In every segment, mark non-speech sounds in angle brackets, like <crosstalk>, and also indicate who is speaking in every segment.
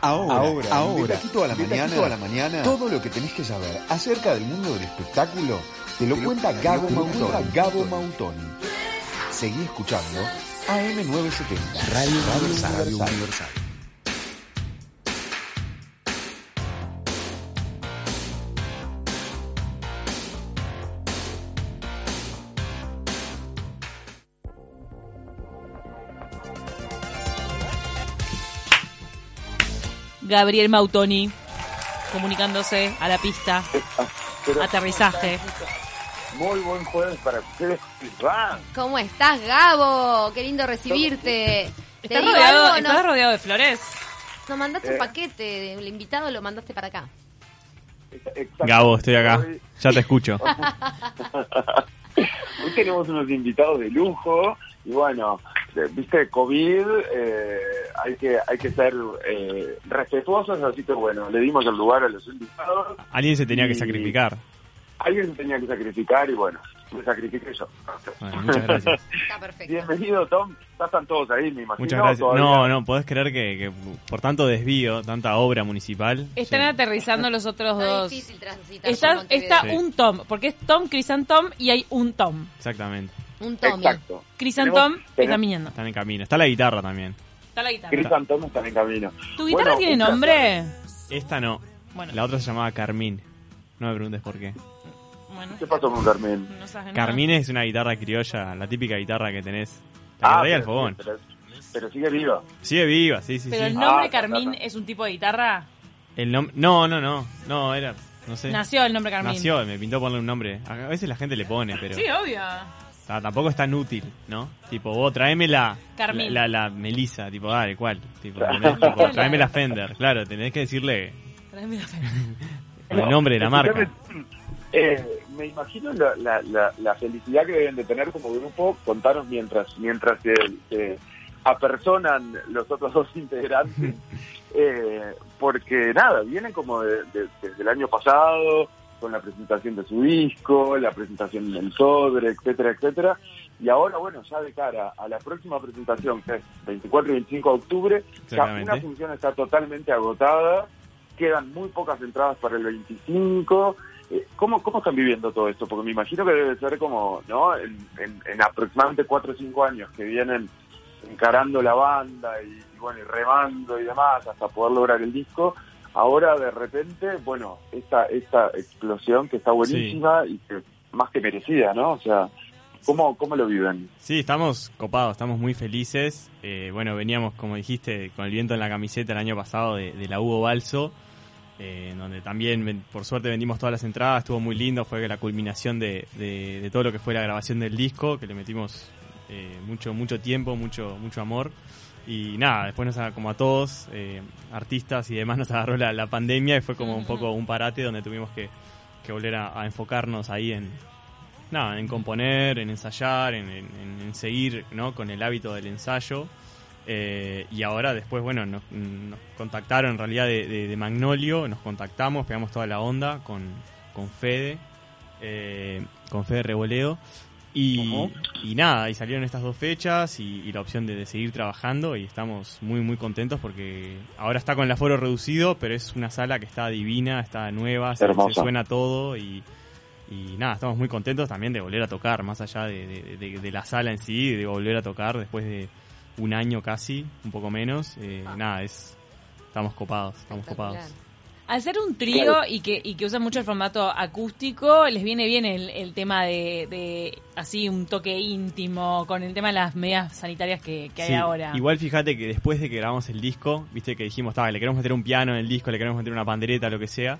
Speaker 1: Ahora, ahora, ahora, aquí toda la mañana, toda la mañana, todo lo que tenés que saber acerca del mundo del espectáculo te lo cuenta Gabo Mautoni. Gabo Mautoni. Seguí escuchando AM970, Radio, Radio Universal.
Speaker 2: Gabriel Mautoni comunicándose a la pista. Aterrizaje.
Speaker 3: Muy buen jueves para ustedes.
Speaker 4: ¿Cómo estás, Gabo? Qué lindo recibirte.
Speaker 2: ¿Estás rodeado, rodeado de flores?
Speaker 4: No mandaste un eh. paquete, el invitado lo mandaste para acá.
Speaker 5: Gabo, estoy acá. Ya te escucho. <laughs>
Speaker 3: Hoy tenemos unos invitados de lujo y bueno, viste, COVID, eh, hay que hay que ser eh, respetuosos, así que bueno, le dimos el lugar a los invitados.
Speaker 5: Alguien se tenía que sacrificar.
Speaker 3: Alguien se tenía que sacrificar y bueno, me sacrifiqué yo.
Speaker 5: muchas gracias. <laughs>
Speaker 4: Está perfecto.
Speaker 3: Bienvenido, Tom. Están todos ahí, me imagino.
Speaker 5: Muchas gracias. No, no, podés creer que, por tanto desvío, tanta obra municipal.
Speaker 2: Están aterrizando los otros dos. Está, está un Tom, porque es Tom, Tom y hay un Tom.
Speaker 5: Exactamente.
Speaker 4: Un Tommy.
Speaker 3: Exacto.
Speaker 2: Tom está caminando.
Speaker 5: Están en camino. Está la guitarra también.
Speaker 2: Está la guitarra.
Speaker 3: Tom está en camino.
Speaker 2: ¿Tu guitarra tiene nombre?
Speaker 5: Esta no. Bueno. La otra se llamaba Carmín. No me preguntes por qué.
Speaker 3: ¿Qué pasó con Carmín?
Speaker 5: No Carmín es una guitarra criolla, la típica guitarra que tenés. La ah, al fogón.
Speaker 3: Pero, sigue viva.
Speaker 5: Sigue viva, sí, sí.
Speaker 2: ¿Pero el nombre ah, Carmín es un tipo de guitarra?
Speaker 5: El nombre... No, no, no. No, era... No sé.
Speaker 2: Nació el nombre Carmín.
Speaker 5: Nació, me pintó ponerle un nombre. A veces la gente le pone, pero...
Speaker 2: Sí, obvio
Speaker 5: tampoco es tan útil, ¿no? Tipo, vos tráeme la, la, la, Melissa, tipo, dale, ¿cuál? Tipo, tráeme la Fender, claro, tenés que decirle tráeme la Fender. <laughs> el nombre de la marca.
Speaker 3: Eh, me imagino la, la, la, felicidad que deben de tener como grupo, contaros mientras, mientras se, apersonan los otros dos <laughs> integrantes, <laughs> eh, porque nada, vienen como desde el año pasado, con la presentación de su disco, la presentación del sobre, etcétera, etcétera. Y ahora, bueno, ya de cara a la próxima presentación, que es 24 y 25 de octubre, ya una función está totalmente agotada, quedan muy pocas entradas para el 25. Eh, ¿Cómo, ¿Cómo están viviendo todo esto? Porque me imagino que debe ser como, ¿no? En, en, aproximadamente 4 o 5 años que vienen encarando la banda y, y, bueno, y remando y demás hasta poder lograr el disco, ahora de repente, bueno, esta, esta explosión que está buenísima y que más que merecida, ¿no? O sea, ¿cómo, cómo lo viven?
Speaker 5: Sí, estamos copados, estamos muy felices. Eh, bueno, veníamos, como dijiste, con el viento en la camiseta el año pasado de, la Hugo Balso. Eh, donde también por suerte vendimos todas las entradas, estuvo muy lindo, fue la culminación de, de, todo lo que fue la grabación del disco, que le metimos eh, mucho mucho tiempo, mucho mucho amor. Y nada, después nos, como a todos, eh, artistas y demás, <laughs> nos agarró la, pandemia y fue como un poco un parate donde tuvimos que, volver a, enfocarnos ahí en, nada, en componer, en ensayar, en, seguir ¿no? con el hábito del ensayo. Eh, y ahora después, bueno, nos, contactaron en realidad de, Magnolio, nos contactamos, pegamos toda la onda con, con Fede, eh, con Fede Reboleo. Y, y, nada, y salieron estas dos fechas y, la opción de, seguir trabajando y estamos muy muy contentos porque ahora está con el aforo reducido, pero es una sala que está divina, está nueva, se, suena todo y, y, nada, estamos muy contentos también de volver a tocar, más allá de, la sala en sí, de volver a tocar después de un año casi, un poco menos, eh, ah. nada, es estamos copados, estamos copados.
Speaker 2: Al ser un trío y que y que usan mucho el formato acústico, les viene bien el, el tema de, así un toque íntimo con el tema de las medidas sanitarias que, hay ahora.
Speaker 5: Igual fíjate que después de que grabamos el disco, viste que dijimos, le queremos meter un piano en el disco, le queremos meter una pandereta, lo que sea.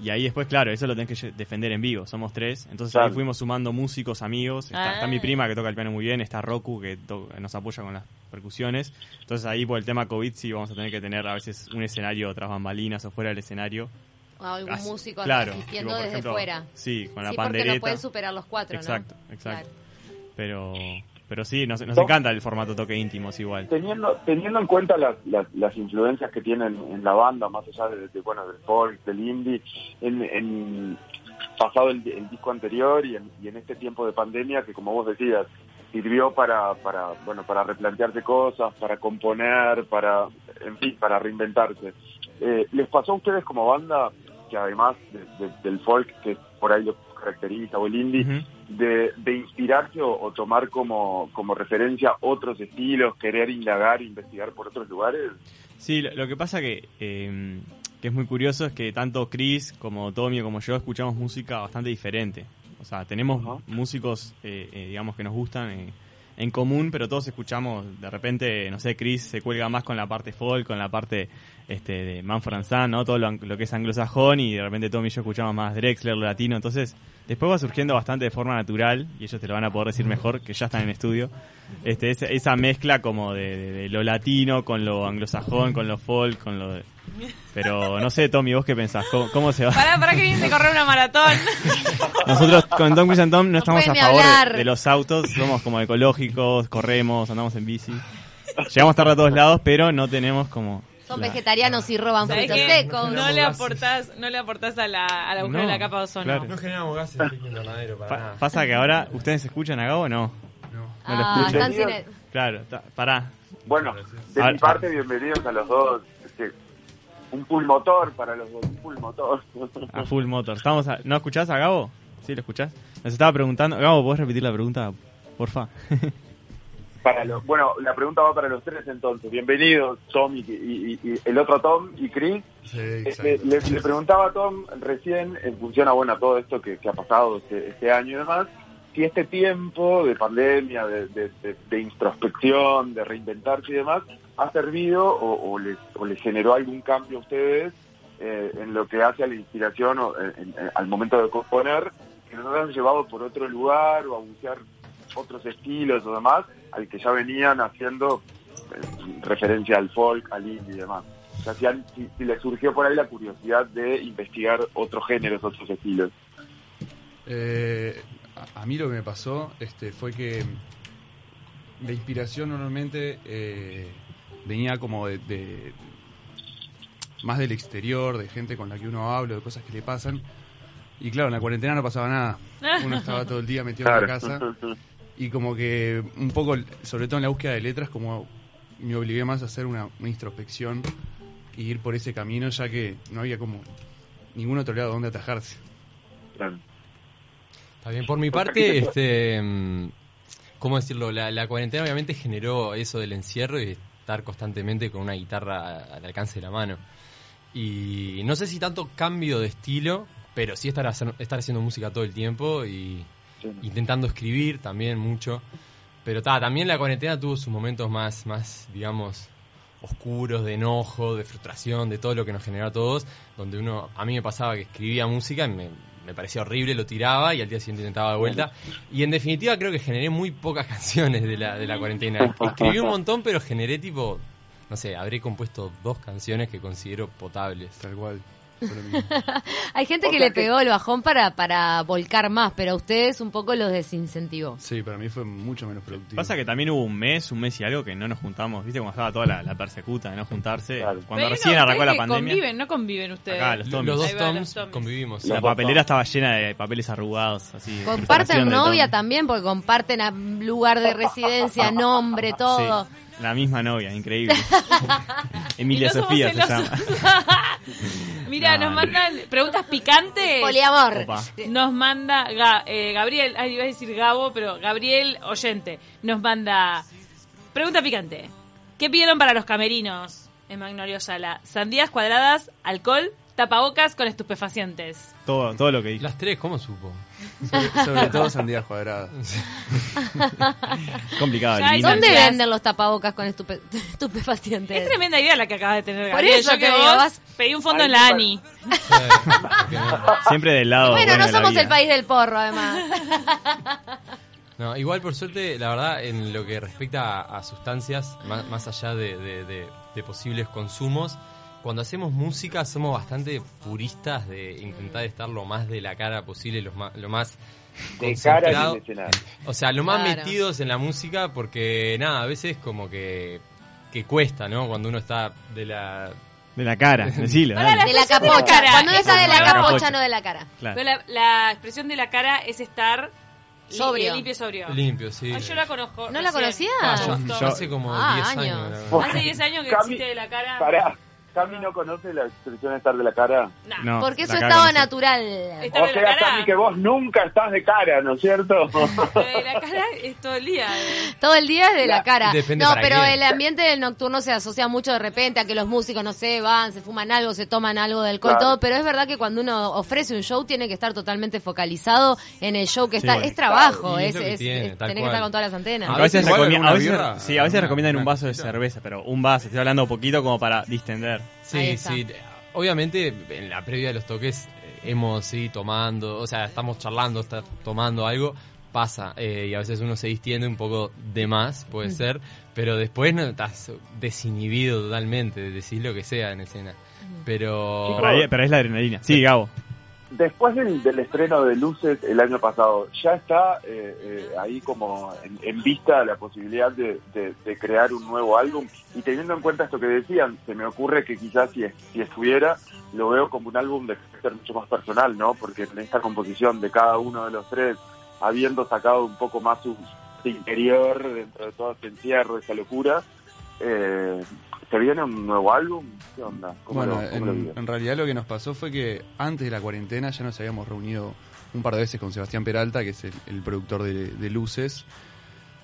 Speaker 5: Y ahí después, claro, eso lo tenés que defender en vivo. Somos tres. Entonces ahí fuimos sumando músicos, amigos. Está, mi ah. prima que toca el piano muy bien. Está Roku que nos apoya con las percusiones. Entonces ahí por el tema COVID sí vamos a tener que tener a veces un escenario tras bambalinas o fuera del escenario.
Speaker 4: O algún músico asistiendo desde fuera.
Speaker 5: Sí, con la
Speaker 4: sí,
Speaker 5: pandereta.
Speaker 4: Porque no pueden superar los cuatro,
Speaker 5: exacto, Exacto, Pero pero sí, nos, nos encanta el formato toque íntimos igual.
Speaker 3: Teniendo teniendo en cuenta las, las, influencias que tienen en la banda, más allá de, bueno del folk, del indie, en, en pasado el, disco anterior y en, y en este tiempo de pandemia, que como vos decías, sirvió para, para, bueno, para replantearse cosas, para componer, para, en fin, para reinventarse. Eh, ¿Les pasó a ustedes como banda, que además del folk, que por ahí lo caracteriza, o el indie, de, inspirarse o, tomar como, como referencia otros estilos, querer indagar, investigar por otros lugares?
Speaker 5: Sí, lo, que pasa que, eh, que es muy curioso es que tanto Chris como Tommy como yo escuchamos música bastante diferente. O sea, tenemos músicos, eh, eh, digamos, que nos gustan eh, en común, pero todos escuchamos, de repente, no sé, Chris se cuelga más con la parte folk, con la parte este, de Manfred ¿no? Todo lo, que es anglosajón y de repente Tommy y yo escuchamos más Drexler, lo latino. Entonces, después va surgiendo bastante de forma natural, y ellos te lo van a poder decir mejor, que ya están en estudio, este, esa, mezcla como de, lo latino con lo anglosajón, con lo folk, con lo de pero no sé, Tommy, ¿vos qué pensás? ¿Cómo, se va?
Speaker 2: Para, para que viene de correr una maratón. <laughs>
Speaker 5: Nosotros con Tom and Tom no estamos a favor de, los autos, somos como ecológicos, corremos, andamos en bici. Llegamos tarde a todos lados, pero no tenemos como...
Speaker 4: Son vegetarianos y roban frutos secos.
Speaker 2: No, le aportás, no le aportás a la, a la de la capa de ozono.
Speaker 6: No generamos gases de invernadero para nada.
Speaker 5: Pasa que ahora, ¿ustedes escuchan a Gabo o no?
Speaker 4: No. ¿No ah, lo escuchan?
Speaker 5: Claro, pará.
Speaker 3: Bueno, de mi parte, bienvenidos a los dos un full motor para los dos, un full motor.
Speaker 5: A full motor. Estamos ¿No escuchás a Gabo? Sí, ¿lo escuchás? Nos estaba preguntando. Gabo, ¿puedes repetir la pregunta, porfa? <laughs>
Speaker 3: para los, bueno, la pregunta va para los tres entonces. Bienvenidos, Tom y, el otro Tom y Chris. Sí, este, le, preguntaba a Tom recién, en función a bueno, todo esto que, ha pasado este, este, año y demás, si este tiempo de pandemia, de, de introspección, de reinventarse y demás, ha servido o, les, generó algún cambio a ustedes eh, en lo que hace a la inspiración o al momento de componer, que nos han llevado por otro lugar o a buscar otros estilos o demás, al que ya venían haciendo eh, referencia al folk, al indie y demás. O sea, si, les surgió por ahí la curiosidad de investigar otros géneros, otros estilos.
Speaker 6: Eh, a, mí lo que me pasó este, fue que la inspiración normalmente venía como de, más del exterior, de gente con la que uno habla, de cosas que le pasan. Y claro, en la cuarentena no pasaba nada. Uno estaba todo el día metido en la casa. <laughs> Y como que un poco, sobre todo en la búsqueda de letras, como me obligué más a hacer una, introspección y ir por ese camino, ya que no había como ningún otro lado donde atajarse.
Speaker 7: Claro. Está bien, por mi parte, este, mm, ¿cómo decirlo? La, la cuarentena obviamente generó eso del encierro y estar constantemente con una guitarra al alcance de la mano. Y no sé si tanto cambio de estilo, pero sí estar, estar haciendo música todo el tiempo y intentando escribir también mucho. Pero también la cuarentena tuvo sus momentos más, más, digamos, oscuros, de enojo, de frustración, de todo lo que nos generó a todos, donde uno, a mí me pasaba que escribía música y me, me parecía horrible, lo tiraba y al día siguiente intentaba de vuelta. Y en definitiva creo que generé muy pocas <laughs> canciones de la, de la cuarentena. Escribí un montón, pero generé tipo, no sé, habré compuesto dos canciones que considero potables.
Speaker 6: Tal cual. <laughs>
Speaker 4: Hay gente que le pegó el bajón para, para volcar más, pero a ustedes un poco los desincentivó.
Speaker 6: Sí, para mí fue mucho menos productivo.
Speaker 5: Pasa que también hubo un mes, un mes y algo que no nos juntamos, ¿viste? Cuando estaba toda la, persecuta de no juntarse. Cuando recién arrancó la pandemia.
Speaker 2: conviven, no conviven ustedes.
Speaker 7: los, dos toms convivimos.
Speaker 5: La papelera estaba llena de papeles arrugados, así.
Speaker 4: Comparten novia también, porque comparten lugar de residencia, <laughs> nombre, todo.
Speaker 5: La misma novia, increíble. <laughs> Emilia Sofía se llama.
Speaker 2: Mira, nos mandan preguntas picantes.
Speaker 4: Poliamor.
Speaker 2: Nos manda eh, Gabriel, ay, iba a decir Gabo, pero Gabriel Oyente, nos manda pregunta picante. ¿Qué pidieron para los camerinos en Magnolia Sala? Sandías cuadradas, alcohol, tapabocas con estupefacientes.
Speaker 5: Todo, todo lo que dije.
Speaker 7: Las tres, ¿cómo supo?
Speaker 6: Sobre, todo sandías cuadradas. <laughs>
Speaker 5: Complicado.
Speaker 4: ¿Dónde venden los tapabocas con estupefacientes?
Speaker 2: Es tremenda idea la que acabas de tener. Por eso que, vos pedí un fondo en la ANI. <laughs>
Speaker 5: Siempre del lado.
Speaker 4: bueno, no somos el país del porro, además. <laughs>
Speaker 7: No, igual por suerte, la verdad, en lo que respecta a, sustancias, más, allá de posibles consumos, cuando hacemos música somos bastante puristas de intentar estar lo más de la cara posible, lo más, lo más
Speaker 3: de cara
Speaker 7: O sea, lo más metidos en la música porque nada, a veces como que, que cuesta, ¿no? Cuando uno está de la
Speaker 5: de la cara, <laughs> decilo.
Speaker 4: de la capocha. Cuando uno está de la capocha, no de la cara.
Speaker 2: Pero la, expresión de la cara es estar
Speaker 4: Sobrio.
Speaker 2: Limpio y sobrio.
Speaker 7: Limpio, sí.
Speaker 2: Ay, yo la conozco.
Speaker 4: ¿No la conocía?
Speaker 7: Ah, yo- hace como
Speaker 4: Ah,
Speaker 7: 10
Speaker 4: años.
Speaker 7: años.
Speaker 2: Hace 10 años que
Speaker 3: Cami-
Speaker 2: existe de la cara.
Speaker 3: Pará, Cami no conoce la expresión estar de la cara.
Speaker 2: Nah.
Speaker 5: No,
Speaker 4: Porque es
Speaker 5: la
Speaker 4: su
Speaker 5: cara
Speaker 4: estado
Speaker 5: conoce.
Speaker 4: natural.
Speaker 2: Estar
Speaker 3: O
Speaker 2: de la
Speaker 3: sea,
Speaker 2: cara.
Speaker 3: Cami, que vos nunca estás de cara, ¿no es cierto? <laughs>
Speaker 2: Lo de la cara es todo el día. eh.
Speaker 4: Todo el día es de la cara.
Speaker 7: Depende
Speaker 4: no,
Speaker 7: para
Speaker 4: pero
Speaker 7: quién.
Speaker 4: el ambiente del nocturno se asocia mucho de repente a que los músicos, no sé, van, se fuman algo, se toman algo de alcohol,
Speaker 3: Claro.
Speaker 4: todo. Pero es verdad que cuando uno ofrece un show tiene que estar totalmente focalizado en el show que
Speaker 5: Sí.
Speaker 4: está. Es trabajo,
Speaker 7: Y es
Speaker 4: es,
Speaker 7: lo que
Speaker 4: es-
Speaker 7: tiene,
Speaker 4: es-
Speaker 7: tal
Speaker 4: tenés que
Speaker 7: cual.
Speaker 4: estar con todas las antenas.
Speaker 5: A veces,
Speaker 6: Igual
Speaker 5: recomiendan, a
Speaker 6: alguna
Speaker 5: veces,
Speaker 6: birra,
Speaker 5: sí, a veces
Speaker 6: alguna-
Speaker 5: recomiendan un vaso de cerveza, pero un vaso, estoy hablando poquito como para distender.
Speaker 7: Sí, sí. Obviamente, en la previa de los toques eh, hemos sí tomando, o sea, estamos charlando, está tomando algo, pasa. eh, y a veces uno se distiende un poco de más, puede ser, pero después no estás desinhibido totalmente, decís lo que sea en escena. Pero.
Speaker 3: Chicos,
Speaker 5: Pero, ahí- pero es la adrenalina. Sí, Gabo.
Speaker 3: Después del, del estreno de Luces el año pasado, ¿ya está eh, eh, ahí como en, en vista la posibilidad de, crear un nuevo álbum? Y teniendo en cuenta esto que decían, se me ocurre que quizás si, si estuviera, lo veo como un álbum de carácter mucho más personal, ¿no? Porque en esta composición de cada uno de los tres, habiendo sacado un poco más su, interior dentro de todo este encierro, esa locura, eh, ¿se viene un nuevo álbum? ¿Qué onda? ¿Cómo
Speaker 6: Bueno,
Speaker 3: lo, cómo lo
Speaker 6: en, realidad lo que nos pasó fue que antes de la cuarentena ya nos habíamos reunido un par de veces con Sebastián Peralta, que es el, el productor de, de Luces.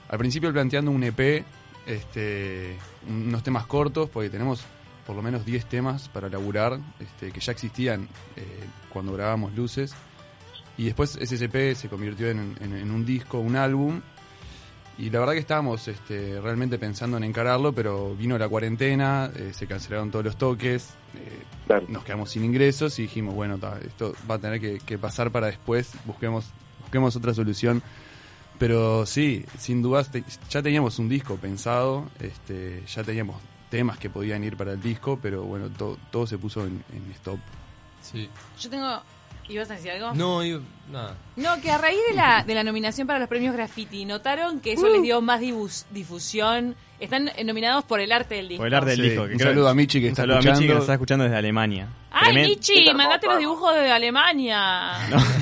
Speaker 6: Al principio planteando un EP, este, unos temas cortos, porque tenemos por lo menos 10 temas para laburar, este, que ya existían eh, cuando grabamos Luces. Y después ese EP se convirtió en, en- en un disco, un álbum. Y la verdad que estábamos este, realmente pensando en encararlo, pero vino la cuarentena, eh, se cancelaron todos los toques, eh,
Speaker 3: Claro.
Speaker 6: nos quedamos sin ingresos y dijimos, bueno, ta, esto va a tener que, que pasar para después, busquemos, busquemos otra solución. Pero sí, sin dudas, te- ya teníamos un disco pensado, este, ya teníamos temas que podían ir para el disco, pero bueno, to- todo se puso en, en stop.
Speaker 7: Sí.
Speaker 2: Yo tengo. ¿Ibas a decir algo?
Speaker 7: No, yo- nada.
Speaker 2: No, que a raíz de la, de la nominación para los premios Graffiti, ¿notaron que eso les dio más dibus- difusión? Están nominados por el arte del disco.
Speaker 5: Por el arte del
Speaker 6: Sí,
Speaker 5: disco.
Speaker 6: un saludo a Michi que
Speaker 5: un
Speaker 6: está
Speaker 5: saludo a Michi que
Speaker 6: escuchando.
Speaker 5: nos está escuchando desde Alemania.
Speaker 2: ¡Ay, Michi! ¡Mandate los dibujos de Alemania!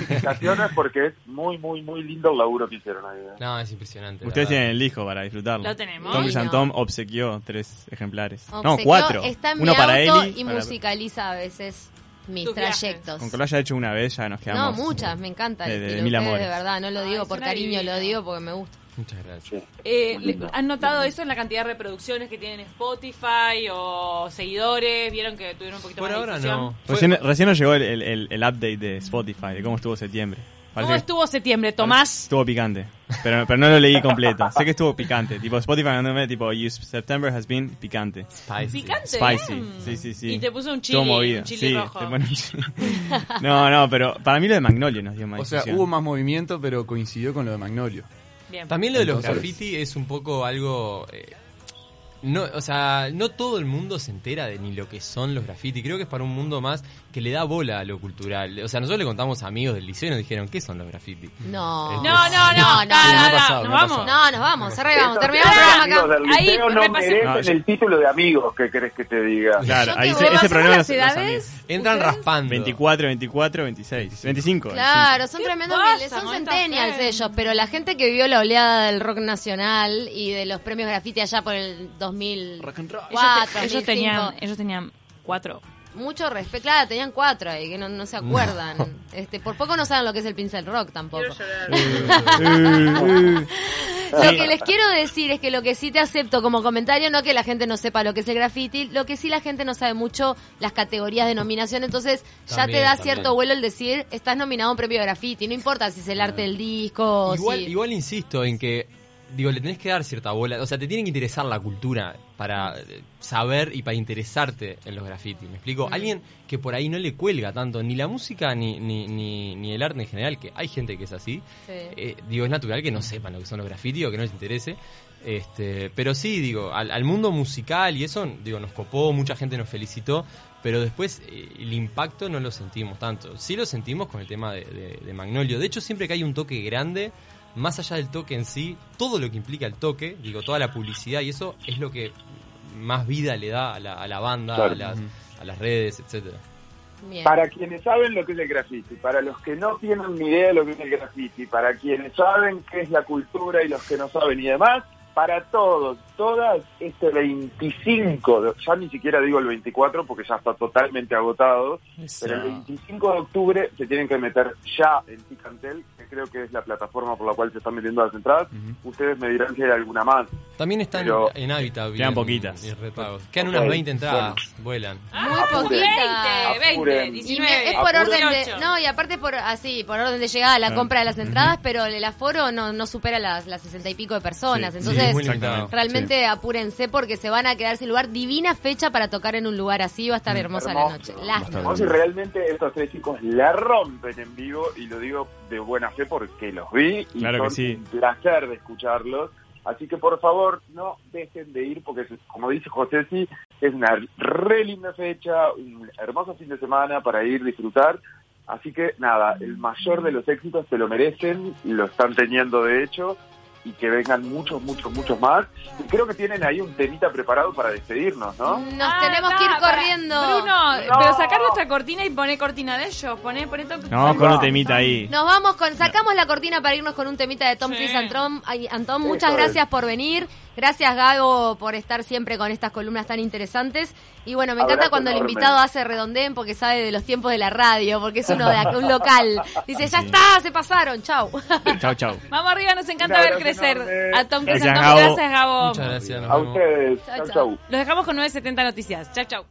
Speaker 3: felicitaciones <laughs> porque es muy, muy, muy lindo el laburo que hicieron ahí. ¿eh?
Speaker 7: No, es impresionante. la
Speaker 5: Ustedes
Speaker 7: verdad.
Speaker 5: tienen el disco para disfrutarlo.
Speaker 2: Lo tenemos.
Speaker 5: Tom
Speaker 4: Ay, no.
Speaker 5: Tom obsequió tres ejemplares. no, cuatro.
Speaker 4: Está en
Speaker 5: Uno
Speaker 4: mi
Speaker 5: para
Speaker 4: auto
Speaker 5: Eli.
Speaker 4: y
Speaker 5: para-
Speaker 4: musicaliza a veces mis
Speaker 2: Tus viajes.
Speaker 4: trayectos.
Speaker 5: Con que lo haya hecho una vez ya nos
Speaker 4: No,
Speaker 5: quedamos.
Speaker 4: muchas, me encanta.
Speaker 5: de- de mil
Speaker 4: de ustedes,
Speaker 5: amores.
Speaker 4: de verdad, no lo
Speaker 2: Ay,
Speaker 4: digo por
Speaker 2: suena
Speaker 4: cariño, lo digo porque me gusta.
Speaker 7: Muchas gracias.
Speaker 2: Eh. ¿Han notado eso en la cantidad de reproducciones que tienen en Spotify o seguidores? ¿Vieron que tuvieron un poquito
Speaker 7: Por
Speaker 2: más de
Speaker 7: ahora
Speaker 2: difusión?
Speaker 7: no.
Speaker 5: Recién, recién nos llegó el, el- el- el update de Spotify, de cómo estuvo septiembre. Parece
Speaker 2: ¿Cómo estuvo septiembre, Tomás?
Speaker 5: Estuvo picante. Pero, pero no lo leí completo. sé que estuvo picante. Tipo, Spotify mandándome, tipo, "You- September has been picante.
Speaker 7: Spicy.
Speaker 2: Picante.
Speaker 5: Spicy.
Speaker 2: Mm.
Speaker 5: Sí, sí, sí.
Speaker 2: Y te puso un chili,
Speaker 5: movido.
Speaker 2: un chili
Speaker 5: sí,
Speaker 2: rojo.
Speaker 5: te pone un chili. <laughs> no, no, pero para mí lo de Magnolio nos dio más
Speaker 6: O sea, hubo más movimiento, pero coincidió con lo de Magnolio.
Speaker 2: Bien.
Speaker 7: También lo de los graffiti es un poco algo... eh, no, o sea, no todo el mundo se entera de ni lo que son los graffiti. Creo que es para un mundo más que le da bola a lo cultural. O sea, nosotros le contamos a amigos del liceo y nos dijeron, ¿qué son los graffiti?
Speaker 4: No.
Speaker 7: Este,
Speaker 2: No, no, no, no,
Speaker 4: No, no,
Speaker 2: nos vamos.
Speaker 4: No, nos vamos, cerramos,
Speaker 3: Esos
Speaker 4: terminamos el programa acá.
Speaker 2: Ahí,
Speaker 3: no merecen el título de amigos, ¿qué querés que te diga?
Speaker 5: Claro, ahí ese
Speaker 2: ¿Repasamos
Speaker 5: problema?
Speaker 7: Entran
Speaker 2: ¿Ustedes?
Speaker 7: raspando.
Speaker 5: 24, 24, 26. 25.
Speaker 4: Claro, son
Speaker 2: ¿Qué
Speaker 4: tremendos son centennials ellos, pero la gente que vio la oleada del rock nacional y de los premios graffiti allá por el 2004,
Speaker 2: Ellos, te- ellos
Speaker 4: 2005,
Speaker 2: tenían, ellos tenían cuatro.
Speaker 4: Mucho respeto, claro, tenían cuatro ahí que no, no se acuerdan. Este, por poco no saben lo que es el pincel rock tampoco. <laughs> Lo que les quiero decir es que lo que sí te acepto como comentario, no que la gente no sepa lo que es el graffiti, lo que sí la gente no sabe mucho las categorías de nominación, entonces ya te da
Speaker 7: también.
Speaker 4: cierto vuelo el decir, estás nominado a un premio de graffiti, no importa si es el arte del disco o
Speaker 7: Igual,
Speaker 4: si...
Speaker 7: igual insisto en que, digo, le tenés que dar cierta bola. O sea, te tiene que interesar la cultura para eh, saber y para interesarte en los graffiti. ¿Me explico?
Speaker 4: Mm.
Speaker 7: Alguien que por ahí no le cuelga tanto ni la música ni, ni, ni, ni el arte en general, que hay gente que es así.
Speaker 4: Sí.
Speaker 7: Eh, digo, es natural que no sepan lo que son los graffiti o que no les interese. Este, pero sí, digo, al, al mundo musical y eso, digo, nos copó, mucha gente nos felicitó, pero después eh, el impacto no lo sentimos tanto. Sí lo sentimos con el tema de, de- de Magnolio. De hecho, siempre que hay un toque grande, más allá del toque en sí, todo lo que implica el toque, digo, toda la publicidad y eso es lo que más vida le da a la, a la banda,
Speaker 3: Claro.
Speaker 7: a, las, a las redes, etcétera.
Speaker 4: Bien.
Speaker 3: Para quienes saben lo que es el graffiti, para los que no tienen ni idea de lo que es el graffiti, para quienes saben qué es la cultura y los que no saben y demás, para todos, todas, este 25, de- ya ni siquiera digo el 24 porque ya está totalmente agotado,
Speaker 5: Eso.
Speaker 3: pero el 25 de octubre se tienen que meter ya en Ticantel, creo que es la plataforma por la cual se están metiendo las entradas. Ustedes me dirán si hay alguna más.
Speaker 7: También están
Speaker 3: Pero-
Speaker 7: en Habitat.
Speaker 5: Quedan
Speaker 7: bien-
Speaker 5: poquitas.
Speaker 7: Quedan
Speaker 3: Ok,
Speaker 7: unas 20 entradas. Vuelan.
Speaker 4: Muy
Speaker 3: Apuren.
Speaker 4: poquita.
Speaker 2: 20, 20,
Speaker 3: Apuren.
Speaker 4: Y
Speaker 2: 19.
Speaker 4: me- es por
Speaker 3: Apuren.
Speaker 4: orden de,
Speaker 2: 18.
Speaker 4: no, y aparte por así, por orden de llegada a la
Speaker 5: Ah.
Speaker 4: compra de las entradas, pero el aforo no, no supera las, las 60 y pico de personas.
Speaker 5: Sí,
Speaker 4: Entonces,
Speaker 7: sí, muy
Speaker 4: realmente apúrense porque se van a quedar sin lugar. Divina fecha para tocar en un lugar así, va a estar hermosa la noche.
Speaker 3: Hermoso.
Speaker 4: Lástima.
Speaker 3: Hermoso, y realmente estos tres chicos la rompen en vivo y lo digo de buena fe porque los vi y
Speaker 5: Claro que
Speaker 3: son
Speaker 5: sí.
Speaker 3: un placer de escucharlos. Así que por favor no dejen de ir porque como dice José sí, es una re linda fecha, un hermoso fin de semana para ir disfrutar. Así que nada, el mayor de los éxitos se lo merecen, lo están teniendo de hecho y que vengan muchos, muchos, muchos más. Y creo que tienen ahí un temita preparado para despedirnos, ¿no?
Speaker 4: Nos
Speaker 2: Ah,
Speaker 4: tenemos que ir corriendo.
Speaker 2: Bruno,
Speaker 3: No.
Speaker 2: pero sacar nuestra cortina y poner cortina de ellos. Poné, poné top-
Speaker 5: No, con un temita ahí.
Speaker 4: Nos vamos con, sacamos la cortina para irnos con un temita de Tom
Speaker 2: Sí.
Speaker 4: Chris Antón. Ay, Antón, muchas gracias por venir. Gracias, Gago, por estar siempre con estas columnas tan interesantes. Y bueno, me encanta
Speaker 3: Abrazo
Speaker 4: cuando el invitado hace redondeen porque sabe de los tiempos de la radio, porque es uno de acá, un local. Dice, ya está, se pasaron, chau.
Speaker 5: Chau, chau. <laughs>
Speaker 2: Vamos arriba, nos encanta ver crecer
Speaker 3: enorme.
Speaker 2: a Tom Cruise
Speaker 5: Gracias. Gabo.
Speaker 2: Gracias, Gabo.
Speaker 7: Muchas gracias.
Speaker 3: A ustedes.
Speaker 4: Chau.
Speaker 3: chau.
Speaker 2: Los dejamos con 970 Noticias. Chau, chau.